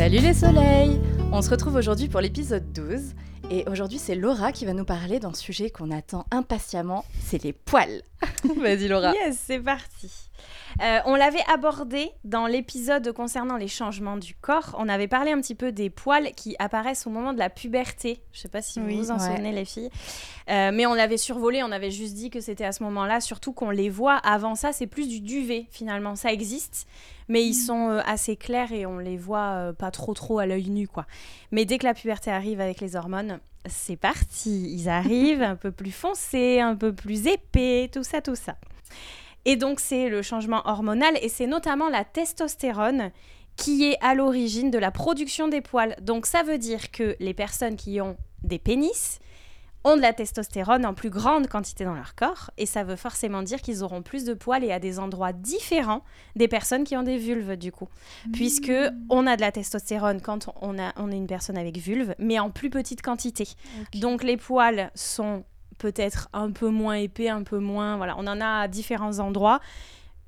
Salut les soleils On se retrouve aujourd'hui pour l'épisode 12 et aujourd'hui c'est Laura qui va nous parler d'un sujet qu'on attend impatiemment, c'est les poils. Vas-y Laura. Yes, c'est parti. Euh, on l'avait abordé dans l'épisode concernant les changements du corps. On avait parlé un petit peu des poils qui apparaissent au moment de la puberté. Je sais pas si vous vous en Ouais. souvenez, les filles. Euh, mais on l'avait survolé, on avait juste dit que c'était à ce moment-là, surtout qu'on les voit. Avant ça, c'est plus du duvet finalement. Ça existe, mais ils sont euh, assez clairs et on les voit euh, pas trop trop à l'œil nu, quoi. Mais dès que la puberté arrive avec les hormones, c'est parti. Ils arrivent un peu plus foncés, un peu plus épais, tout ça, tout ça. Et donc, c'est le changement hormonal et c'est notamment la testostérone qui est à l'origine de la production des poils. Donc, ça veut dire que les personnes qui ont des pénis ont de la testostérone en plus grande quantité dans leur corps et ça veut forcément dire qu'ils auront plus de poils et à des endroits différents des personnes qui ont des vulves du coup puisque on a de la testostérone quand on, a, on est une personne avec vulve mais en plus petite quantité donc les poils sont peut-être un peu moins épais, un peu moins. Voilà, on en a à différents endroits.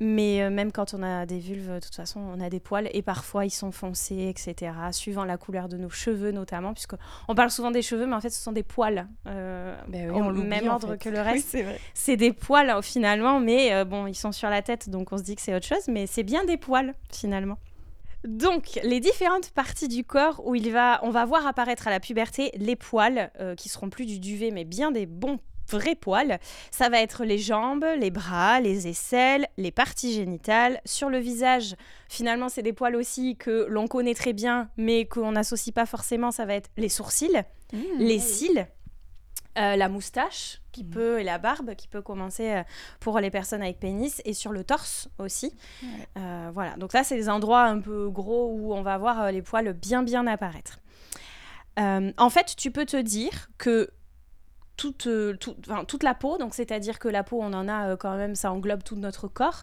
Mais euh, même quand on a des vulves, de toute façon, on a des poils et parfois ils sont foncés, etc. Suivant la couleur de nos cheveux notamment, puisque on parle souvent des cheveux, mais en fait ce sont des poils. euh, Ben oui, au même en ordre fait. que le reste. c'est des poils finalement, mais euh, bon, ils sont sur la tête, donc on se dit que c'est autre chose, mais c'est bien des poils finalement. Donc, les différentes parties du corps où il va, on va voir apparaître à la puberté les poils, euh, qui seront plus du duvet, mais bien des bons vrais poils. Ça va être les jambes, les bras, les aisselles, les parties génitales. Sur le visage, finalement, c'est des poils aussi que l'on connaît très bien, mais qu'on n'associe pas forcément. Ça va être les sourcils, les cils, euh, la moustache qui peut et la barbe qui peut commencer euh, pour les personnes avec pénis et sur le torse aussi. Euh, voilà, donc ça c'est des endroits un peu gros où on va voir les poils bien bien apparaître. En fait, tu peux te dire que toute, euh, tout- enfin, toute la peau, donc c'est-à-dire que la peau, on en a euh, quand même, ça englobe tout notre corps.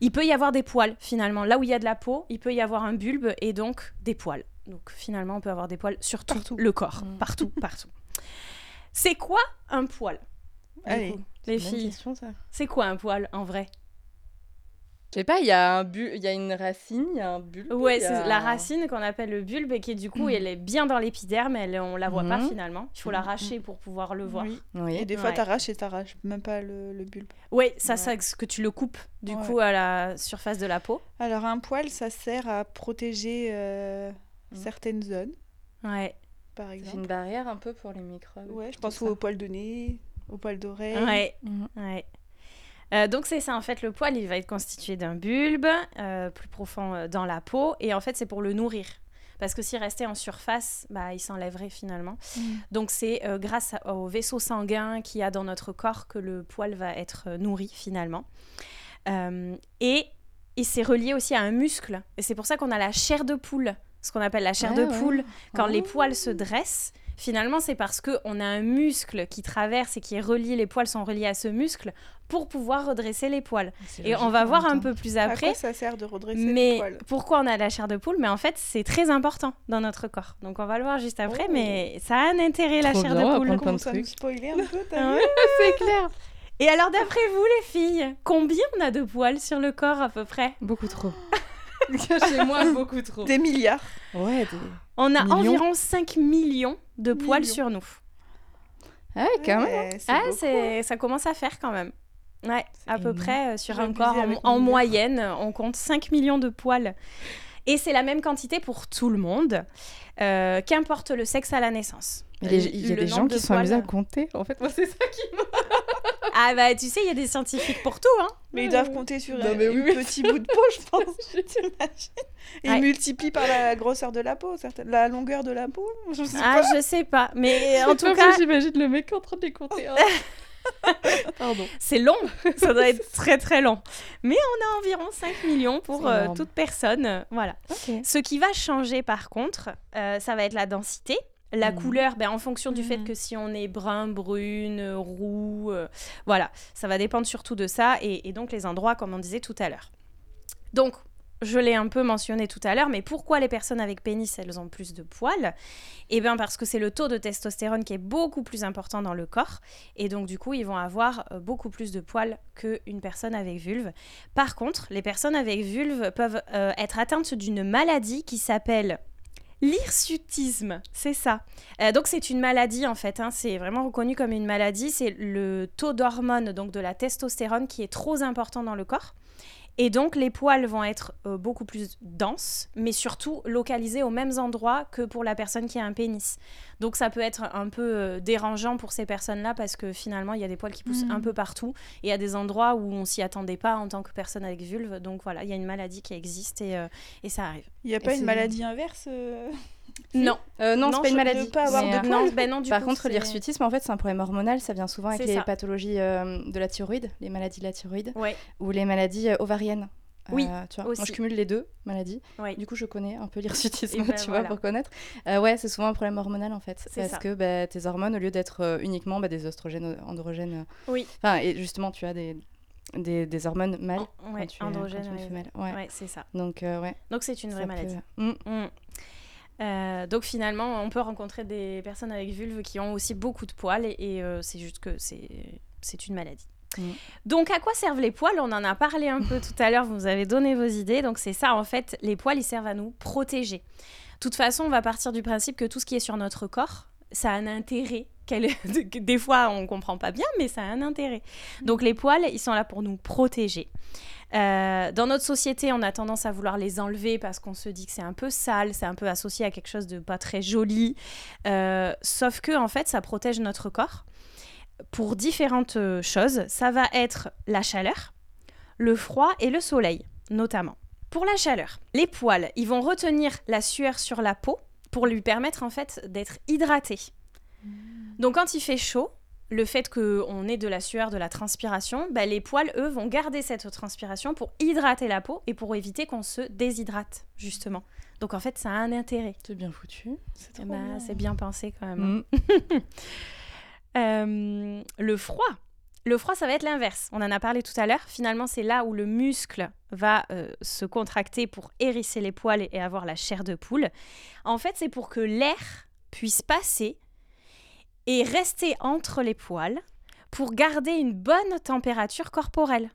Il peut y avoir des poils finalement. Là où il y a de la peau, il peut y avoir un bulbe et donc des poils. Donc finalement, on peut avoir des poils sur tout Partout. le corps, Mm. partout, partout. C'est quoi un poil Allez, les filles? C'est quoi un poil en vrai? Je sais pas, il y a un bu- il y a une racine, il y a un bulbe. Ouais, c'est la racine qu'on appelle le bulbe et qui du coup, elle est bien dans l'épiderme, elle, on la voit pas Mhm. finalement. Il faut l'arracher pour pouvoir le voir. Oui. Oui. Et des fois, Ouais. t'arraches et t'arraches même pas le, le bulbe. Oui, ça, Ouais. c'est ce que tu le coupes du Ouais. coup à la surface de la peau. Alors, un poil, ça sert à protéger euh, Mhm. certaines zones, Ouais. par C'est exemple. une barrière un peu pour les microbes. Ouais, je pense au poil de nez, au poil d'oreille. Ouais. Ouais. Euh, donc c'est ça en fait le poil il va être constitué d'un bulbe euh, plus profond euh, dans la peau. Et en fait c'est pour le nourrir. Parce que s'il restait en surface bah, il s'enlèverait finalement. Mhm. donc c'est euh, grâce à- au vaisseau sanguin qu'il y a dans notre corps que le poil va être nourri finalement. Et, et c'est relié aussi à un muscle. Et c'est pour ça qu'on a la chair de poule. Ce qu'on appelle la chair de ouais. poule quand les Oh. poils se dressent, finalement, c'est parce qu'on a un muscle qui traverse et qui est relié, les poils sont reliés à ce muscle pour pouvoir redresser les poils. Et on va voir un peu plus À après. quoi ça sert de redresser Mais poil pourquoi on a la chair de poule? Mais en fait, c'est très important dans notre corps. Donc on va le voir juste après, Oh. mais ça a un intérêt, la chair bien, de poule. Comment ça nous spoiler un peu, t'as Ah vu? ouais C'est clair. Et alors, d'après vous, les filles, combien on a de poils sur le corps à peu près? Beaucoup trop. Chez moi, beaucoup trop. Des milliards. Ouais, des... On a Millions environ 5 millions de poils Millions. sur nous. Ah ouais, quand même. Ouais, c'est Ah, ça commence à faire quand même. Ouais, à peu énorme. près euh, sur un corps, en, moyenne, on compte 5 millions de poils. Et c'est la même quantité pour tout le monde, euh, qu'importe le sexe à la naissance. Il y a Le des gens qui sont amusés à compter. En fait, moi, c'est ça qui me. Ah bah tu sais, il y a des scientifiques pour tout, hein. Mais ils doivent compter sur un, oui, petit bout de peau, je pense. T'imagines Ouais. ils multiplient par la grosseur de la peau, certaines- la longueur de la peau. Je sais Ah, pas. je sais pas, mais en tout cas, j'imagine le mec en train de les compter. hein. Pardon. c'est long, ça doit être très très long. Mais on a environ 5 millions pour euh, toute personne, euh, voilà. Ce qui va changer par contre, euh, ça va être la densité. La Mhm. couleur, ben, en fonction du fait Mhm. que si on est brun, brune, roux, euh, voilà, ça va dépendre surtout de ça et, et donc les endroits comme on disait tout à l'heure. Donc, je l'ai un peu mentionné tout à l'heure, mais pourquoi les personnes avec pénis, elles ont plus de poils? Eh bien parce que c'est le taux de testostérone qui est beaucoup plus important dans le corps et donc du coup, ils vont avoir euh, beaucoup plus de poils qu'une personne avec vulve. Par contre, les personnes avec vulve peuvent euh, être atteintes d'une maladie qui s'appelle L'hirsutisme, c'est ça. Euh, donc c'est une maladie en fait, hein. c'est vraiment reconnu comme une maladie. C'est le taux d'hormone, donc de la testostérone, qui est trop important dans le corps. Et donc les poils vont être euh, beaucoup plus denses, mais surtout localisés aux mêmes endroits que pour la personne qui a un pénis. Donc ça peut être un peu euh, dérangeant pour ces personnes-là parce que finalement il y a des poils qui poussent Mhm. un peu partout et à des endroits où on s'y attendait pas en tant que personne avec vulve. Donc voilà, il y a une maladie qui existe et, euh, et ça arrive. Il n'y a pas une maladie inverse Non, Euh, non, Non, c'est pas une maladie. pas avoir de euh, non, ben non, du Par coup, contre, l'hirsutisme, en fait, c'est un problème hormonal. Ça vient souvent avec les ça. pathologies euh, de la thyroïde, les maladies de la thyroïde, Ouais, ou les maladies euh, ovariennes. Oui, Euh, tu vois, aussi. Moi, je cumule les deux maladies. ouais. Du coup, je connais un peu l'hirsutisme, Et ben, tu voilà. vois, pour connaître. Euh, ouais, c'est souvent un problème hormonal, en fait. C'est Parce ça. que bah, tes hormones, au lieu d'être euh, uniquement bah, des oestrogènes, androgènes... euh, Oui. Enfin, et justement, tu as des, des, des hormones mâles En- ouais, quand tu es, androgène, quand tu es ouais. Ouais. ouais, c'est ça. Donc, euh, ouais. Donc c'est une vraie ça maladie. peut- Mm. Mm. Euh, donc finalement, on peut rencontrer des personnes avec vulve qui ont aussi beaucoup de poils et, et, euh, c'est juste que c'est une maladie. Donc à quoi servent les poils? On en a parlé un peu tout à l'heure, vous avez donné vos idées. Donc c'est ça en fait, les poils ils servent à nous protéger. De toute façon, on va partir du principe que tout ce qui est sur notre corps, ça a un intérêt. Des fois, on comprend pas bien, mais ça a un intérêt. Donc les poils, ils sont là pour nous protéger. Euh, dans notre société, on a tendance à vouloir les enlever parce qu'on se dit que c'est un peu sale, c'est un peu associé à quelque chose de pas très joli. Euh, sauf que, en fait, ça protège notre corps pour différentes euh, choses. Ça va être la chaleur, le froid et le soleil, notamment. Pour la chaleur, les poils, ils vont retenir la sueur sur la peau pour lui permettre, en fait, d'être hydraté. Donc, quand il fait chaud, le fait qu'on ait de la sueur, de la transpiration, bah, les poils, eux, vont garder cette transpiration pour hydrater la peau et pour éviter qu'on se déshydrate, justement. Donc en fait, ça a un intérêt. C'est bien foutu. C'est Eh ben, bien. bien pensé quand même. Mm. Euh, le froid. Le froid, ça va être l'inverse. On en a parlé tout à l'heure. Finalement, c'est là où le muscle va euh, se contracter pour hérisser les poils et- et avoir la chair de poule. En fait, c'est pour que l'air puisse passer et rester entre les poils pour garder une bonne température corporelle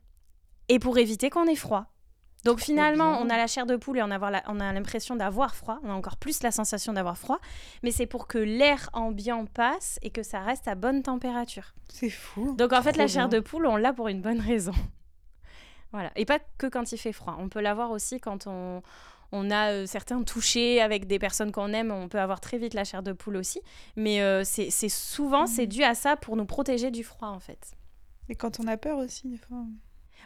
et pour éviter qu'on ait froid. Donc finalement, on a la chair de poule et on, avoir la- on a l'impression d'avoir froid. On a encore plus la sensation d'avoir froid, mais c'est pour que l'air ambiant passe et que ça reste à bonne température. C'est fou. Donc en fait, la chair bien. de poule, on l'a pour une bonne raison. voilà. Et pas que quand il fait froid. On peut l'avoir aussi quand on, on a euh, certains touchés avec des personnes qu'on aime. On peut avoir très vite la chair de poule aussi. Mais euh, c'est c'est souvent, c'est dû à ça pour nous protéger du froid en fait. Et quand on a peur aussi, des fois.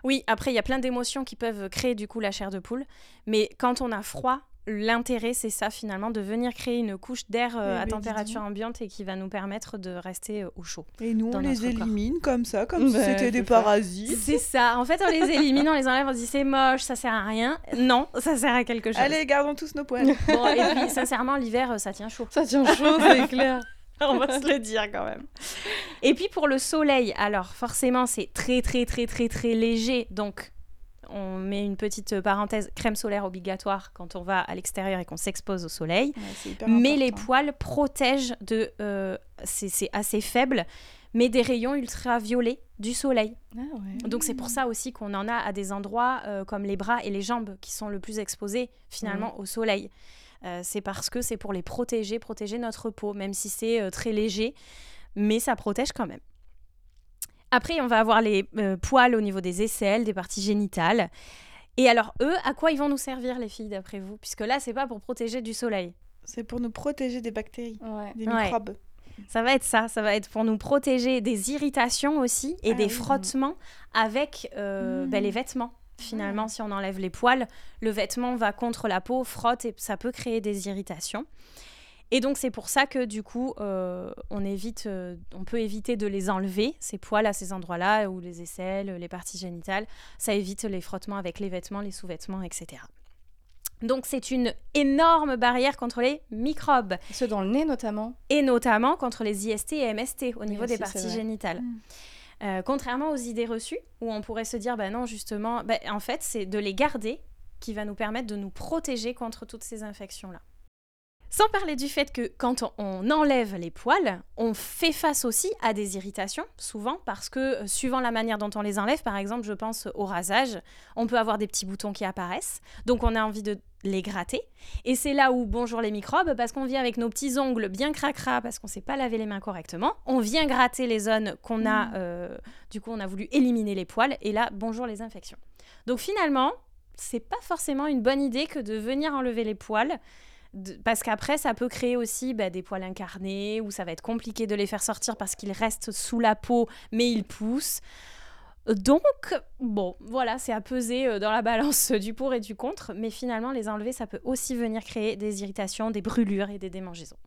Oui, après, il y a plein d'émotions qui peuvent créer du coup la chair de poule. Mais quand on a froid, l'intérêt, c'est ça finalement, de venir créer une couche d'air euh, à ben, température ambiante et qui va nous permettre de rester euh, au chaud. Et nous, on Dans les corps. élimine comme ça, comme si Bah, c'était des parasites. C'est ça. En fait, on les élimine, on les enlève, on se dit c'est moche, ça sert à rien. Non, ça sert à quelque chose. Allez, gardons tous nos poils. Bon, et puis, sincèrement, l'hiver, euh, ça tient chaud. Ça tient chaud, c'est clair. on va se le dire quand même. Et puis pour le soleil, alors forcément, c'est très, très, très, très, très léger. Donc, on met une petite parenthèse crème solaire obligatoire quand on va à l'extérieur et qu'on s'expose au soleil. Ouais, Mais les poils protègent de. euh, c'est assez faible, mais des rayons ultraviolets du soleil. Ah ouais. Donc c'est pour ça aussi qu'on en a à des endroits euh, comme les bras et les jambes qui sont le plus exposés finalement au soleil. Euh, c'est parce que c'est pour les protéger, protéger notre peau, même si c'est euh, très léger, mais ça protège quand même. Après, on va avoir les euh, poils au niveau des aisselles, des parties génitales. Et alors, eux, à quoi ils vont nous servir, les filles, d'après vous? Puisque là, c'est pas pour protéger du soleil. C'est pour nous protéger des bactéries, Ouais. des Ouais. microbes. Ça va être ça, ça va être pour nous protéger des irritations aussi et Ah des oui. frottements avec euh, Mm. ben, les vêtements. Finalement, si on enlève les poils, le vêtement va contre la peau, frotte et ça peut créer des irritations. Et donc c'est pour ça que du coup, euh, on évite, euh, on peut éviter de les enlever ces poils à ces endroits-là ou les aisselles, les parties génitales. Ça évite les frottements avec les vêtements, les sous-vêtements, etc. Donc c'est une énorme barrière contre les microbes Ceux dans le nez notamment. et notamment contre les IST et MST au niveau des parties génitales. Mm. Euh, contrairement aux idées reçues, où on pourrait se dire, bah non, justement, bah, en fait, c'est de les garder qui va nous permettre de nous protéger contre toutes ces infections-là. Sans parler du fait que quand on- enlève les poils, on fait face aussi à des irritations, souvent, parce que euh, suivant la manière dont on les enlève, par exemple, je pense au rasage, on peut avoir des petits boutons qui apparaissent, donc on a envie de les gratter. Et c'est là où, bonjour les microbes, parce qu'on vient avec nos petits ongles bien cracra, parce qu'on ne sait pas laver les mains correctement, on vient gratter les zones qu'on a, euh, du coup, on a voulu éliminer les poils, et là, bonjour les infections. Donc finalement, c'est pas forcément une bonne idée que de venir enlever les poils parce qu'après, ça peut créer aussi bah, des poils incarnés, où ça va être compliqué de les faire sortir parce qu'ils restent sous la peau, mais ils poussent. Donc, bon, voilà, c'est à peser euh, dans la balance du pour et du contre, mais finalement, les enlever, ça peut aussi venir créer des irritations, des brûlures et des démangeaisons.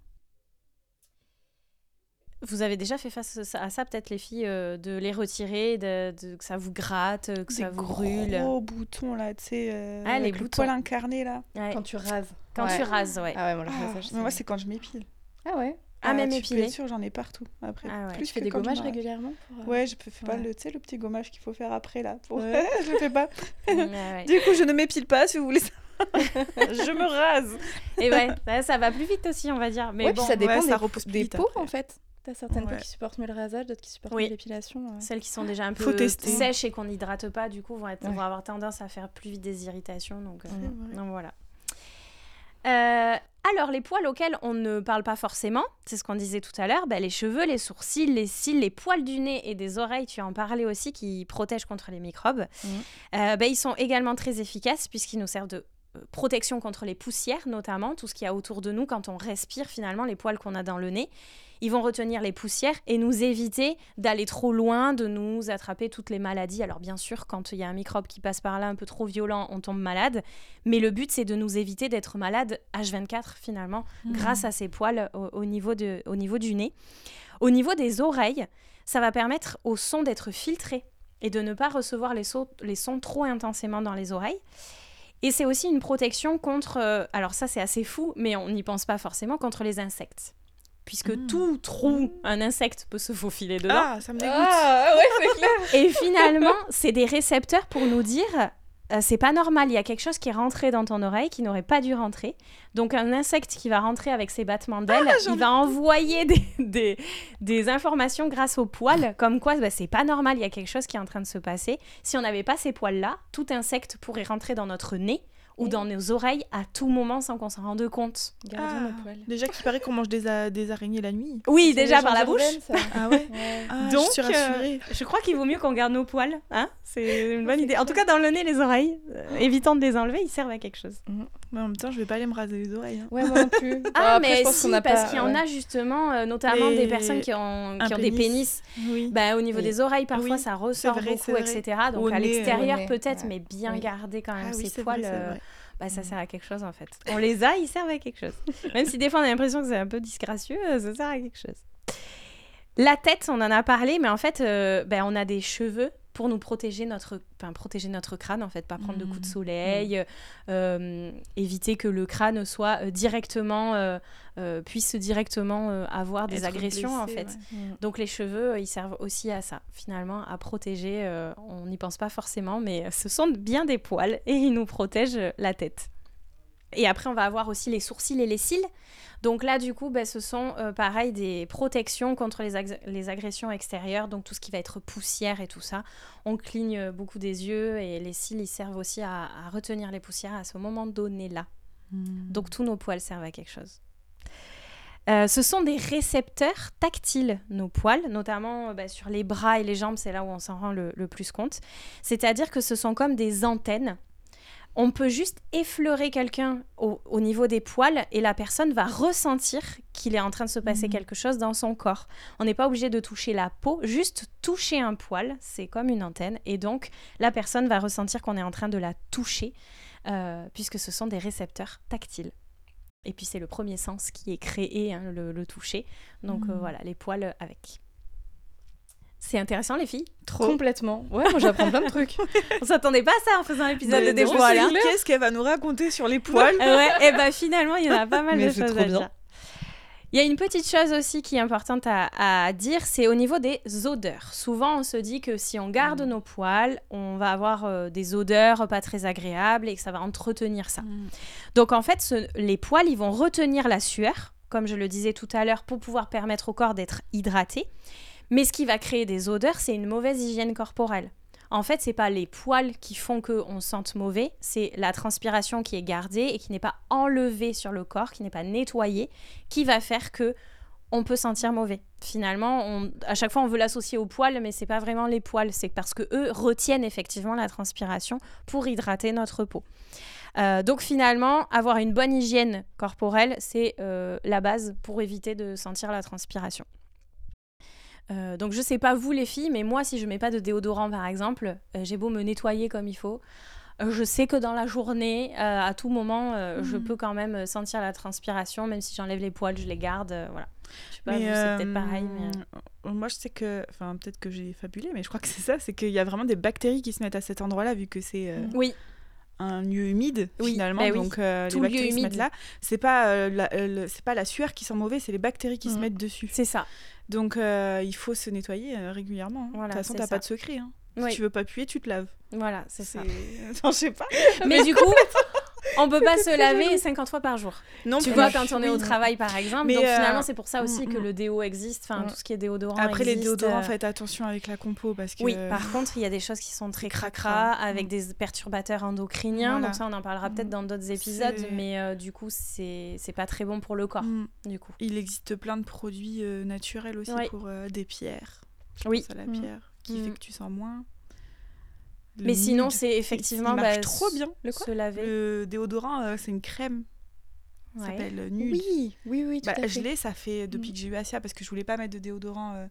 Vous avez déjà fait face à ça, peut-être les filles, euh, de les retirer, de, de- que ça vous gratte, que Des ça vous brûle? gros boutons là, tu sais. euh, Ah, les avec le boutons. poil incarné là. Ouais. Quand tu rases. Quand Ouais. tu rases, ouais. Ah ouais, moi le Ah, rasage. mais moi, c'est quand je m'épile. Ah ouais. Ah, même tu peux épilé. être sûr, j'en ai partout après. Ah ouais. Plus Tu fais que des gommages régulièrement pour, euh, Ouais, je fais pas Ouais. le, tu sais, le petit gommage qu'il faut faire après là. pour- Ouais. je le fais pas. Du coup, je ne m'épile pas si vous voulez. je me rase. Et ouais, ça, ça va plus vite aussi, on va dire. Mais ouais, bon, puis ça dépend ouais, ça des, repousse des peaux en fait. T'as certaines peaux Ouais. qui supportent mieux le rasage, d'autres qui supportent Oui. mieux l'épilation. ouais. celles qui sont déjà un peu sèches et qu'on n'hydrate pas, du coup, vont, être, Ouais. vont avoir tendance à faire plus vite des irritations. Donc, euh, donc voilà. Euh, alors, les poils auxquels on ne parle pas forcément, c'est ce qu'on disait tout à l'heure, bah, les cheveux, les sourcils, les cils, les poils du nez et des oreilles, tu en parlais aussi, qui protègent contre les microbes. Euh, bah, ils sont également très efficaces puisqu'ils nous servent de euh, protection contre les poussières, notamment tout ce qu'il y a autour de nous quand on respire finalement les poils qu'on a dans le nez. Ils vont retenir les poussières et nous éviter d'aller trop loin, de nous attraper toutes les maladies. Alors bien sûr, quand il y a un microbe qui passe par là un peu trop violent, on tombe malade. Mais le but, c'est de nous éviter d'être malade H24 finalement, grâce à ces poils au, au niveau de, au niveau du nez. Au niveau des oreilles, ça va permettre au son d'être filtré et de ne pas recevoir les, sons- les sons trop intensément dans les oreilles. Et c'est aussi une protection contre, euh, alors ça c'est assez fou, mais on n'y pense pas forcément, contre les insectes. Puisque Mm. tout trou, un insecte peut se faufiler dedans. Ah, ça me dégoûte. Ah ouais, c'est clair. Et finalement, c'est des récepteurs pour nous dire euh, c'est pas normal, il y a quelque chose qui est rentré dans ton oreille qui n'aurait pas dû rentrer. Donc un insecte qui va rentrer avec ses battements d'ailes, Ah, il va envoyer des, des, des informations grâce aux poils, comme quoi bah, c'est pas normal, il y a quelque chose qui est en train de se passer. Si on n'avait pas ces poils-là, tout insecte pourrait rentrer dans notre nez ou dans nos oreilles à tout moment sans qu'on s'en rende compte. Gardons Ah. nos poils. Déjà qu'il paraît qu'on mange des, a- des araignées la nuit. Oui, C'est déjà par la bouche. urbaines. Ah ouais Ouais. Ah, Donc, je rassurée. Je crois qu'il vaut mieux qu'on garde nos poils, hein C'est une bonne idée. En tout cas, dans le nez, les oreilles, euh, évitant de les enlever, ils servent à quelque chose. Mais en même temps, je vais pas aller me raser les oreilles. hein. Ouais, moi non plus. Ah, Après, mais je pense si, parce pas- qu'il y en ouais. a justement, euh, notamment Les- des personnes qui ont, Un qui ont des pénis. Oui. Bah, au niveau Oui. des oreilles, parfois, Oui, ça ressort vrai, beaucoup, etc. Donc, Au à nez, l'extérieur, peut-être, ouais. mais bien garder quand même Ah c'est poils. Bah, ça Mm. sert à quelque chose, en fait. On les a, ils servent à quelque chose. Même si des fois, on a l'impression que c'est un peu disgracieux, euh, ça sert à quelque chose. La tête, on en a parlé, mais en fait, euh, ben, on a des cheveux pour nous protéger notre, enfin, protéger notre crâne, en fait, pas prendre de coups de Mhm. soleil, euh, éviter que le crâne soit euh, directement, euh, euh, puisse directement euh, avoir des Être agressions, en fait. ouais. Mm. Donc les cheveux, euh, ils servent aussi à ça, finalement, à protéger. euh, on n'y pense pas forcément, mais euh, ce sont bien des poils et ils nous protègent euh, la tête. Et après, on va avoir aussi les sourcils et les cils. Donc là, du coup, ben, ce sont euh, pareil des protections contre les, agressions extérieures, donc tout ce qui va être poussière et tout ça. On cligne euh, beaucoup des yeux et les cils, ils servent aussi à, à retenir les poussières à ce moment donné-là. Mm. Donc tous nos poils servent à quelque chose. Euh, ce sont des récepteurs tactiles, nos poils, notamment euh, bah, sur les bras et les jambes, c'est là où on s'en rend le, le plus compte. C'est-à-dire que ce sont comme des antennes. On peut juste effleurer quelqu'un au, au niveau des poils et la personne va ressentir qu'il est en train de se passer Mhm. quelque chose dans son corps. On n'est pas obligé de toucher la peau, juste toucher un poil, c'est comme une antenne. Et donc, la personne va ressentir qu'on est en train de la toucher, euh, puisque ce sont des récepteurs tactiles. Et puis c'est le premier sens qui est créé, hein, le, le toucher. Donc euh, Mhm. voilà, les poils avec. C'est intéressant les filles. Trop. Complètement. Ouais, moi j'apprends plein de trucs. On s'attendait pas à ça en faisant l'épisode de des poils. hein. Qu'est-ce qu'elle va nous raconter sur les poils ouais, et bah finalement il y en a pas mal Mais de c'est choses trop à bien. dire. Il y a une petite chose aussi qui est importante à, à dire, c'est au niveau des odeurs. Souvent, on se dit que si on garde Mm. nos poils, on va avoir euh, des odeurs pas très agréables et que ça va entretenir ça. Mm. Donc en fait, ce- les poils, ils vont retenir la sueur, comme je le disais tout à l'heure, pour pouvoir permettre au corps d'être hydraté. Mais ce qui va créer des odeurs, c'est une mauvaise hygiène corporelle. En fait, c'est pas les poils qui font que on sente mauvais, c'est la transpiration qui est gardée et qui n'est pas enlevée sur le corps, qui n'est pas nettoyée, qui va faire que on peut sentir mauvais. Finalement, à chaque fois, on veut l'associer aux poils, mais c'est pas vraiment les poils, c'est parce que eux retiennent effectivement la transpiration pour hydrater notre peau. Euh, donc finalement, avoir une bonne hygiène corporelle, c'est euh, la base pour éviter de sentir la transpiration. Euh, donc je sais pas vous les filles, mais moi si je mets pas de déodorant par exemple, euh, j'ai beau me nettoyer comme il faut, euh, je sais que dans la journée, à tout moment, je Mhm. peux quand même sentir la transpiration, même si j'enlève les poils, je les garde, voilà. Je sais pas, c'est peut-être pareil, mais... Moi, je sais que. Enfin, peut-être que j'ai fabulé, mais je crois que c'est ça c'est qu'il y a vraiment des bactéries qui se mettent à cet endroit-là, vu que c'est Oui, un lieu humide, Oui, finalement. bah oui. Donc, euh, Tout les lieu bactéries se humide. mettent là. C'est pas, euh, la, euh, le- c'est pas la sueur qui sent mauvais, c'est les bactéries qui se Mhm. mettent dessus. c'est ça. Donc, il faut se nettoyer régulièrement. hein. Voilà, de toute façon, t'as pas de secret. hein. Oui. Si tu veux pas puer, tu te laves. Voilà, c'est ça. Attends, je sais pas. Mais du coup, on peut pas se laver 50 fois par jour. Non, Tu vois, quand on est au travail, par exemple. Mais, donc euh, finalement, c'est pour ça aussi mm, que mm. le déo existe. Enfin, tout ce qui est déodorant Après, les déodorants, euh, faites attention avec la compo parce que. Oui, par contre, il y a des choses qui sont très cracra. avec Mm. des perturbateurs endocriniens. Voilà. Donc ça, on en parlera peut-être dans d'autres épisodes. Mais euh, du coup, c'est pas très bon pour le corps, du coup. Il existe plein de produits naturels aussi pour des pierres. Oui. à la pierre qui fait que tu sens moins. Mais sinon, c'est effectivement... il marche bah, trop bien. Le Se laver. Le déodorant, euh, c'est une crème. Ça Ouais. s'appelle euh, Nude. Oui, oui, oui, tout Bah, à fait. je l'ai, ça fait depuis Mm. que j'ai eu Asia parce que je voulais pas mettre de déodorant. euh,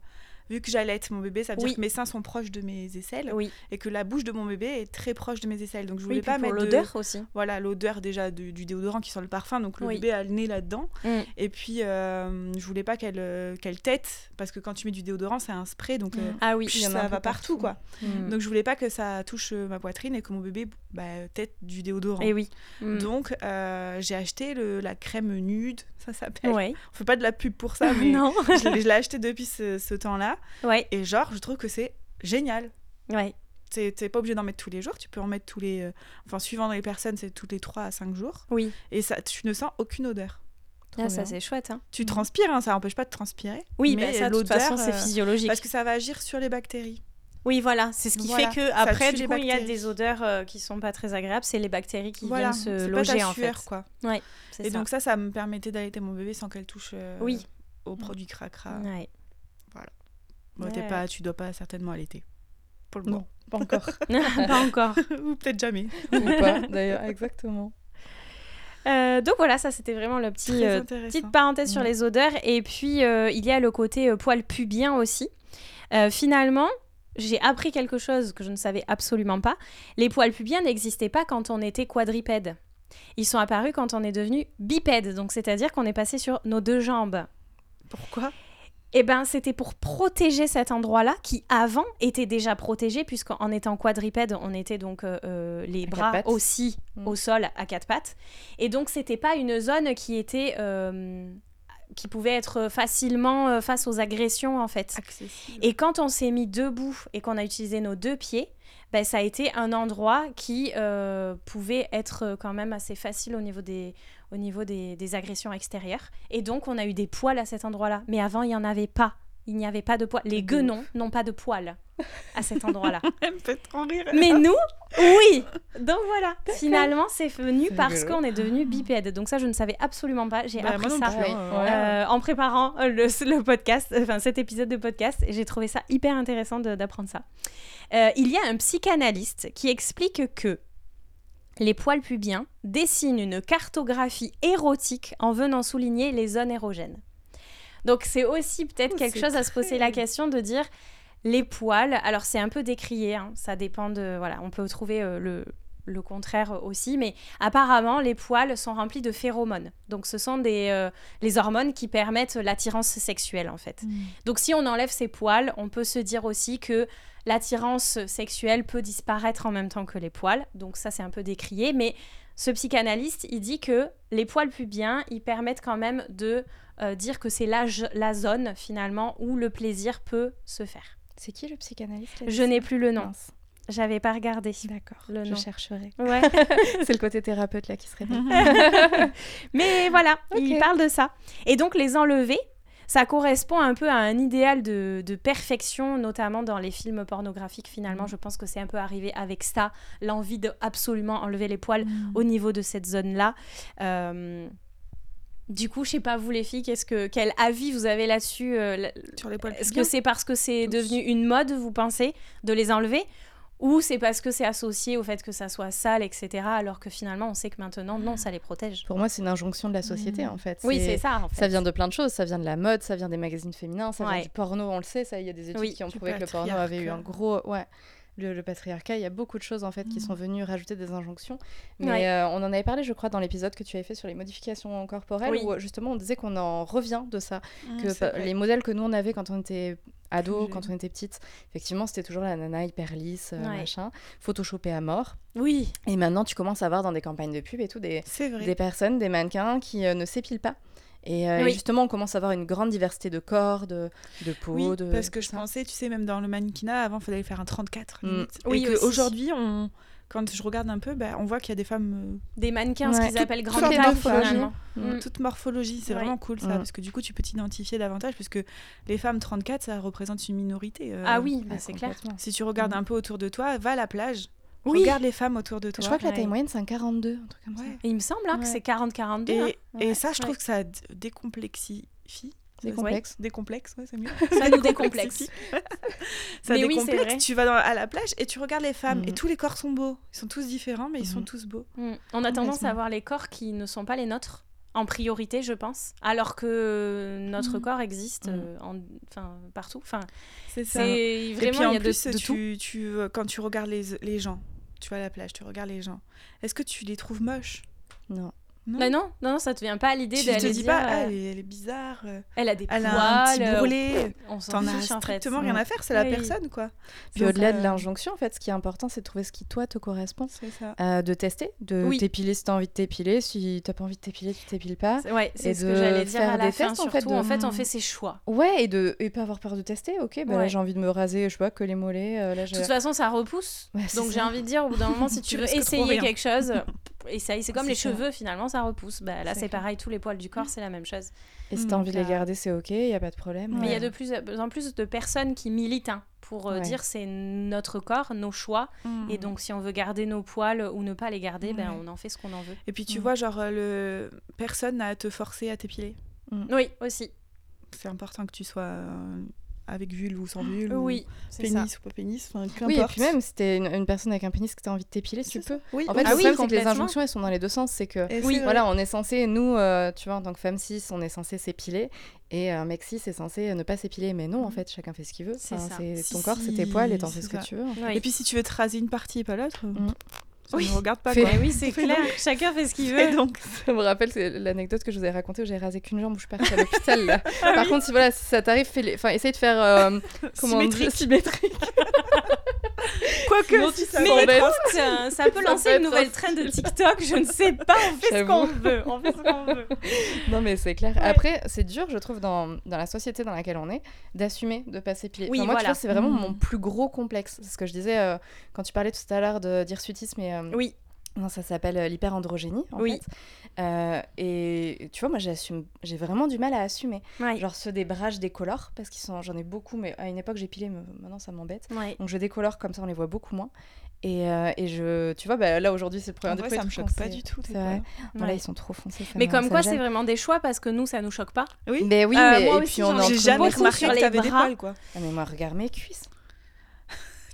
vu que j'allaite mon bébé, ça veut Oui. dire que mes seins sont proches de mes aisselles Oui, et que la bouche de mon bébé est très proche de mes aisselles. Donc je voulais oui pas pour mettre de- l'odeur aussi. Voilà, l'odeur déjà du, du déodorant qui sent le parfum. Donc le Oui. bébé a le nez là-dedans. Mm. Et puis euh, je voulais pas qu'elle euh, qu'elle tête parce que quand tu mets du déodorant, c'est un spray donc euh, Mm. Ah oui, a ça va partout, partout. quoi. Mm. Donc je voulais pas que ça touche euh, ma poitrine et que mon bébé bah, tête du déodorant. Et oui. Mm. Donc euh, j'ai acheté le, la crème nude, ça s'appelle. Ouais. On fait pas de la pub pour ça, mais non. je l'ai je l'ai acheté depuis ce, ce temps-là. Ouais, Et genre, je trouve que c'est génial. ouais. T'es pas obligé d'en mettre tous les jours, tu peux en mettre tous les. euh, Enfin, suivant les personnes, c'est tous les 3 à 5 jours. Oui. Et ça, tu ne sens aucune odeur. Ah, ça, c'est chouette. Hein. Tu transpires, hein, ça n'empêche pas de transpirer. Oui, mais bah, ça, de toute l'odeur, façon, c'est euh, physiologique. Parce que ça va agir sur les bactéries. Oui, voilà, c'est ce qui Voilà, fait que après, du coup, il y a des odeurs euh, qui sont pas très agréables. C'est les bactéries qui voilà, viennent se c'est pas loger ta en sueur, fait. quoi. C'est Et ça. donc ça, ça me permettait d'allaiter mon bébé sans qu'elle touche euh, Oui. aux produits cracra. Ouais. Bon, t'es pas, tu dois pas certainement allaiter. Pour le Non, moment. pas encore. pas encore. Ou peut-être jamais. Ou pas, d'ailleurs, exactement. Euh, donc voilà, ça c'était vraiment le petit, euh, petite parenthèse sur Mm. les odeurs. Et puis euh, il y a le côté poil pubien aussi. Finalement, j'ai appris quelque chose que je ne savais absolument pas. Les poils pubiens n'existaient pas quand on était quadripède. Ils sont apparus quand on est devenu bipède, donc c'est-à-dire qu'on est passé sur nos deux jambes. Pourquoi? Eh ben, c'était pour protéger cet endroit-là qui avant était déjà protégé puisqu'en étant quadripède, on était donc euh, euh, les À bras aussi Mm. au sol à quatre pattes. Et donc c'était pas une zone qui était euh, qui pouvait être facilement face aux agressions en fait. Accessible. Et quand on s'est mis debout et qu'on a utilisé nos deux pieds, ben, ça a été un endroit qui euh, pouvait être euh, quand même assez facile au niveau des, au niveau des, des agressions extérieures. Et donc, on a eu des poils à cet endroit-là. Mais avant, il n'y en avait pas. Il n'y avait pas de poils. Les guenons n'ont pas de poils à cet endroit-là. Elle me fait trop rire. Mais nous, oui Donc voilà, finalement, c'est venu parce qu'on est devenu bipède. Donc ça, je ne savais absolument pas. J'ai Bah, appris ça plus, hein, Ouais. euh, euh, en préparant le, le podcast, enfin cet épisode de podcast, et j'ai trouvé ça hyper intéressant d'apprendre ça. Euh, il y a un psychanalyste qui explique que les poils pubiens dessinent une cartographie érotique en venant souligner les zones érogènes. Donc c'est aussi peut-être Oh, quelque chose à se poser la question de dire les poils. Alors c'est un peu décrié, hein, ça dépend de voilà, on peut trouver euh, le le contraire aussi, mais apparemment les poils sont remplis de phéromones. Donc ce sont des euh, les hormones qui permettent l'attirance sexuelle en fait. Mm. Donc si on enlève ces poils, on peut se dire aussi que l'attirance sexuelle peut disparaître en même temps que les poils. Donc ça c'est un peu décrié, mais ce psychanalyste, il dit que les poils pubiens, ils permettent quand même de euh, dire que c'est la, la zone finalement où le plaisir peut se faire. C'est qui le psychanalyste Je n'ai plus le nom. Mince. J'avais pas regardé. D'accord, Le je chercherai. Ouais. C'est le côté thérapeute là qui se réveille. Mais voilà, il parle de ça. Et donc les enlever, ça correspond un peu à un idéal de, de perfection, notamment dans les films pornographiques. Finalement, Mhm. je pense que c'est un peu arrivé avec ça, l'envie de absolument enlever les poils Mm. au niveau de cette zone-là. Euh, Du coup, je sais pas vous les filles, qu'est-ce que quel avis vous avez là-dessus euh, la- Sur les poils Est-ce que c'est parce que c'est devenu une mode, vous pensez, de les enlever? Ou c'est parce que c'est associé au fait que ça soit sale, etc. Alors que finalement, on sait que maintenant, non, ça les protège? Pour moi, c'est une injonction de la société Mm. en fait. Oui, c'est ça, en fait. Ça vient de plein de choses, ça vient de la mode, ça vient des magazines féminins, ça Ouais. vient du porno, on le sait, ça, il y a des études Oui, qui ont prouvé que le porno avait eu un gros... Ouais, le, le patriarcat, il y a beaucoup de choses en fait qui sont venues rajouter des injonctions. Mais Ouais. euh, on en avait parlé, je crois, dans l'épisode que tu avais fait sur les modifications corporelles, Oui. où euh, justement on disait qu'on en revient de ça, Mm, que les modèles que nous on avait quand on était ado, quand on était petite, effectivement c'était toujours la nana hyper lisse, euh, Ouais. machin, photoshopée à mort. Oui, Et maintenant tu commences à voir dans des campagnes de pub et tout des, des personnes, des mannequins qui euh, ne s'épilent pas. Et, euh, et justement, on commence à avoir une grande diversité de corps, de, de peau, Oui, de. parce que je ça. pensais, tu sais, même dans le mannequinat, avant, il fallait faire un 34. Mm. limite. Oui, qu'aujourd'hui, on... quand je regarde un peu, bah, on voit qu'il y a des femmes des mannequins, ce Ouais. qu'ils Tout- appellent grand taille, finalement. Euh, toute morphologie. C'est vraiment cool ça, parce que du coup, tu peux t'identifier davantage, puisque les femmes 34, ça représente une minorité. euh, Ah oui, bah, Ah, c'est clair. Si tu regardes Mm. un peu autour de toi, va à la plage, Oui. regarde les femmes autour de toi. Je crois que la taille Ouais. moyenne, c'est un 42, un truc comme ça. Ouais. Et il me semble hein, que c'est 40-42. Et, hein. et ça, je trouve Ouais. que ça décomplexifie. C'est Ouais. complexe. Décomplexe, ouais, c'est mieux. Ça nous décomplexe. Décomplexifie. ça Mais oui, c'est décomplexe. vrai. tu vas dans- à la plage et tu regardes les femmes et Mhm. tous les corps sont beaux. Ils sont tous différents, mais ils sont Mhm. tous beaux. Mm. On a tendance à voir les corps qui ne sont pas les nôtres en priorité, je pense, alors que notre Mm. corps existe Mm. euh, en- partout. Enfin, C'est ça. c'est Et vraiment puis il en y a de, plus, de tout. tu, tu, euh, quand tu regardes les, les gens, tu vas à la plage, tu regardes les gens. Est-ce que tu les trouves moches? Non. Non. Mais non, non, non, ça te vient pas à l'idée Tu d'aller te dis dire, pas, ah, euh, elle, est, elle est bizarre, euh, elle a des elle poils, a un petit euh, on s'en T'en as fiche en fait. strictement rien à faire, c'est la personne, quoi. Puis Donc, au-delà de l'injonction, en fait, ce qui est important, c'est de trouver ce qui, toi, te correspond. C'est ça. Euh, de tester, de Oui. t'épiler si t'as envie de t'épiler. Si t'as pas envie de t'épiler, tu t'épiles pas. C'est- Ouais, c'est Et ce de que j'allais dire à la fin. tests, en surtout, fait, de- en fait, on fait ses choix. Ouais, et de et pas avoir peur de tester. Ok, bah là j'ai envie de me raser, je sais pas, que les mollets. euh, là, De toute façon, ça repousse. Donc j'ai envie de dire, au bout d'un moment, si tu, veux essayer quelque chose, essaye. C'est comme C'est les ça. cheveux, finalement, ça repousse. Bah, là, C'est pareil, tous les poils du corps, c'est la même chose. Et si Mm, t'as envie de les garder, c'est ok, y a pas de problème. Mais il y a de plus en plus de personnes qui militent hein, pour euh, Ouais. dire c'est notre corps, nos choix. Mm. Et donc, si on veut garder nos poils ou ne pas les garder, ben, on en fait ce qu'on en veut. Et puis tu Mm. vois, genre, euh, le... personne n'a à te forcer à t'épiler. Oui, aussi. C'est important que tu sois euh, avec vulve ou sans vulve. ou Oui, ça. Pénis ou pas pénis, enfin, Oui, et qu'importe. puis même si t'es une, une personne avec un pénis que t'as envie de t'épiler, tu peux. Oui, En fait, Ah le oui, problème, c'est que les injonctions, elles sont dans les deux sens. C'est que, oui, voilà, on est censé, nous, euh, tu vois, en tant que femme cis, on est censé s'épiler. Et un mec cis est censé ne pas s'épiler. Mais non, en fait, chacun fait ce qu'il veut. C'est Enfin, ça. c'est Si, ton corps, c'est tes poils et t'en fais ce que tu veux. Oui. Et puis si tu veux te raser une partie et pas l'autre, Mm. Ça Oui. ne regarde pas Fais- quoi. Mais oui, c'est clair. donc. Chacun fait ce qu'il veut. donc, Ça me rappelle l'anecdote que je vous ai racontée où j'ai rasé qu'une jambe où je suis partie à l'hôpital. là. Ah Par contre, si, voilà, si ça t'arrive, fais les... enfin, essaye de faire euh, comment symétrique. symétrique. Quoique, Mais ça peut lancer une nouvelle traîne de TikTok, je ne sais pas, on fait ce qu'on veut. On fait ce qu'on veut. Non, mais c'est clair. Après, c'est dur, je trouve, dans, dans la société dans laquelle on est, d'assumer de pas s'épiler. Oui, Enfin, moi, tu voilà. vois, c'est vraiment Mm. mon plus gros complexe. C'est ce que je disais euh, quand tu parlais tout à l'heure de d'hirsutisme et. euh, Oui, Non, ça s'appelle euh, l'hyperandrogénie, en Oui. fait. Euh, et tu vois, moi, j'assume, j'ai vraiment du mal à assumer. ouais. Genre ceux des bras, je décolore, parce qu'ils sont, j'en ai beaucoup, mais à une époque, j'ai pilé, mais maintenant, ça m'embête. ouais. Donc, je décolore, comme ça, on les voit beaucoup moins. Et, euh, et je, tu vois, bah, là, aujourd'hui, c'est le premier en vrai, des ça me choque pas du tout. C'est vrai. là, ils sont trop foncés. ça Mais me- comme quoi, c'est vraiment des choix parce que nous, ça nous choque pas. Oui. Mais oui, Euh, mais moi et aussi, puis on J'ai jamais remarqué que t'avais des poils, quoi. Ah, mais moi, regarde mes cuisses.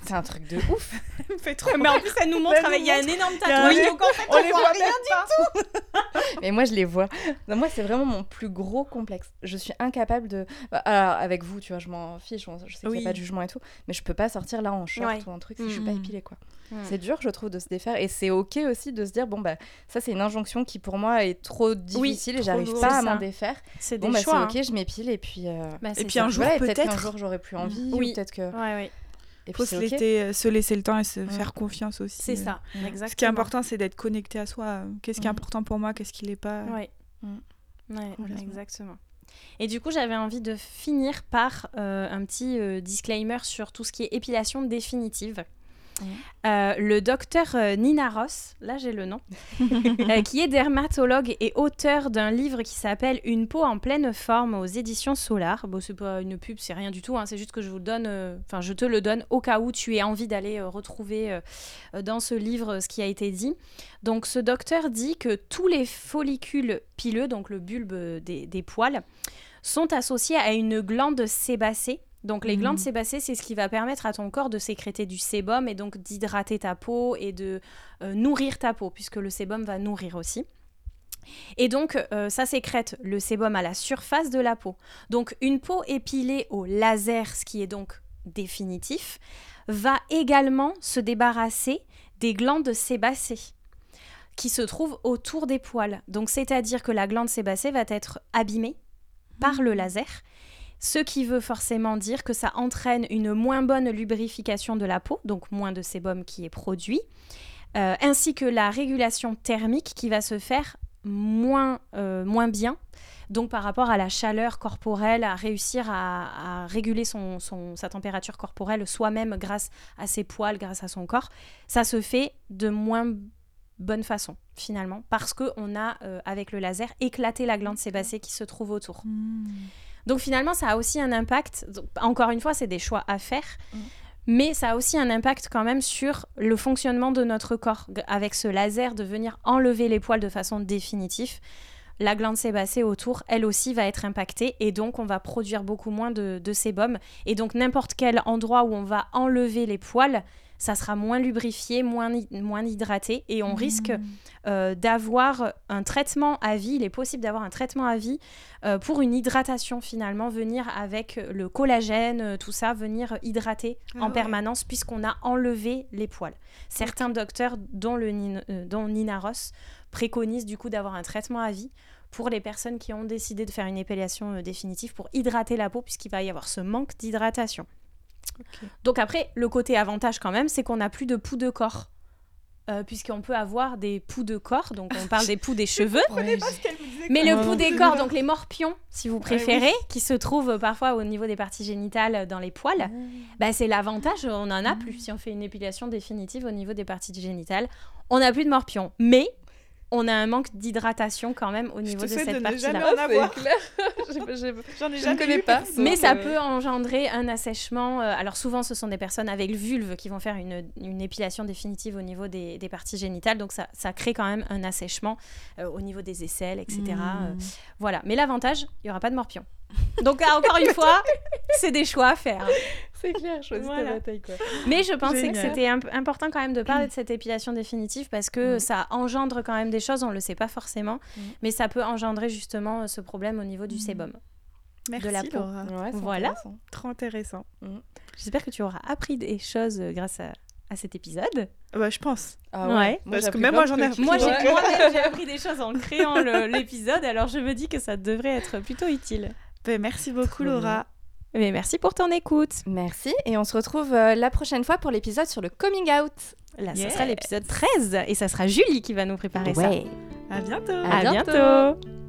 C'est un truc de ouf. Ça me fait trop Mais en plus, elle nous montre, avec- il y a un énorme tatouage, donc en fait, On les voit voit rien. même pas. Mais moi, je les vois. Non, moi, c'est vraiment mon plus gros complexe. Je suis incapable de. Bah, alors, avec vous, tu vois, je m'en fiche. Je sais qu'il n'y Oui. a pas de jugement et tout. Mais je peux pas sortir là en short Ouais. ou un truc si je suis pas épilée, quoi. C'est dur, je trouve, de se défaire. Et c'est OK aussi de se dire, bon, bah, ça, c'est une injonction qui, pour moi, est trop difficile et trop j'arrive pas à m'en ça. défaire. C'est des Bon, bah, choix. c'est OK, je m'épile et puis. euh, hein. Bah, Et puis ça. un jour, et peut-être qu'un peut-être- jour, j'aurai plus envie. Oui. Ou peut-être que. Et faut se, laisser, euh, se laisser le temps et se faire confiance aussi. C'est euh. ça, exactement. Ce qui est important, c'est d'être connecté à soi. Qu'est-ce qui est Mm. important pour moi Qu'est-ce qui l'est pas Ouais. Mm. Ouais, exactement. Et du coup, j'avais envie de finir par euh, un petit euh, disclaimer sur tout ce qui est épilation définitive. Euh, le docteur euh, Nina Ross, là j'ai le nom, euh, qui est dermatologue et auteur d'un livre qui s'appelle Une peau en pleine forme aux éditions Solar. Bon, c'est pas une pub, c'est rien du tout, hein, c'est juste que je vous le donne, euh, enfin je te le donne au cas où tu aies envie d'aller retrouver dans ce livre ce qui a été dit. Donc ce docteur dit que tous les follicules pileux, donc le bulbe des, des poils, sont associés à une glande sébacée. Donc les glandes sébacées, c'est ce qui va permettre à ton corps de sécréter du sébum et donc d'hydrater ta peau et de euh, nourrir ta peau, puisque le sébum va nourrir aussi. Et donc, euh, ça sécrète le sébum à la surface de la peau. Donc, une peau épilée au laser, ce qui est donc définitif, va également se débarrasser des glandes sébacées qui se trouvent autour des poils. Donc, c'est-à-dire que la glande sébacée va être abîmée par le laser, ce qui veut forcément dire que ça entraîne une moins bonne lubrification de la peau, donc moins de sébum qui est produit, euh, ainsi que la régulation thermique qui va se faire moins, euh, moins bien. Donc par rapport à la chaleur corporelle, à réussir à, réguler son, sa température corporelle soi-même grâce à ses poils, grâce à son corps, ça se fait de moins bonne façon finalement, parce qu'on a, euh, avec le laser, éclaté la glande sébacée qui se trouve autour. Mm. Donc finalement, ça a aussi un impact. donc, encore une fois, c'est des choix à faire. Mm. Mais ça a aussi un impact quand même sur le fonctionnement de notre corps. Avec ce laser, de venir enlever les poils de façon définitive, la glande sébacée autour, elle aussi va être impactée. Et donc, on va produire beaucoup moins de, de sébum. Et donc, n'importe quel endroit où on va enlever les poils, ça sera moins lubrifié, moins, hy- moins hydraté. Et on risque euh, d'avoir un traitement à vie, il est possible d'avoir un traitement à vie euh, pour une hydratation finalement, venir avec le collagène, euh, tout ça, venir hydrater Ah en ouais. permanence puisqu'on a enlevé les poils. Certains docteurs, dont, le, euh, dont Nina Ross, préconisent du coup d'avoir un traitement à vie pour les personnes qui ont décidé de faire une épilation définitive pour hydrater la peau puisqu'il va y avoir ce manque d'hydratation. Donc après, le côté avantage quand même, c'est qu'on n'a plus de poux de corps. Euh, puisqu'on peut avoir des poux de corps, donc on parle des poux des cheveux, Ouais, mais le poux des corps, donc les morpions, si vous Ouais, préférez, qui se trouvent parfois au niveau des parties génitales dans les poils, bah, c'est l'avantage, on n'en a plus. Si on fait une épilation définitive au niveau des parties génitales, on n'a plus de morpions. Mais on a un manque d'hydratation quand même au Je niveau te de cette partie-là. j'ai- J'en ai Je jamais ne connais pas. Mais ça peut engendrer un assèchement. euh, alors souvent, ce sont des personnes avec vulve qui vont faire une, une épilation définitive au niveau des, des parties génitales. Donc ça, ça crée quand même un assèchement euh, au niveau des aisselles, etc. Mm. Euh, voilà. Mais l'avantage, il n'y aura pas de morpion. Donc ah, encore une fois, c'est des choix à faire. C'est clair, choisis Voilà. ta bataille quoi. Mais je pensais que c'était imp- important quand même de parler de cette épilation définitive parce que Mm. ça engendre quand même des choses, on ne le sait pas forcément, Mm. mais ça peut engendrer justement euh, ce problème au niveau du Mm. sébum. Merci, de la peau. Laura. Ouais, c'est Voilà. intéressant. Trop intéressant. J'espère que tu auras appris des choses euh, grâce à, à cet épisode. Bah, je pense. Ah Ouais. Moi, Parce que même moi, j'en ai appris. Moi, j'ai Ouais. moi-même, j'ai appris des choses en créant l'épisode, alors je me dis que ça devrait être plutôt utile. Merci beaucoup, Trop bien. Laura. Mais merci pour ton écoute. Merci et on se retrouve euh, la prochaine fois pour l'épisode sur le coming out. Là, Yes. ce sera l'épisode 13 et ça sera Julie qui va nous préparer ça. À bientôt. À À bientôt. bientôt.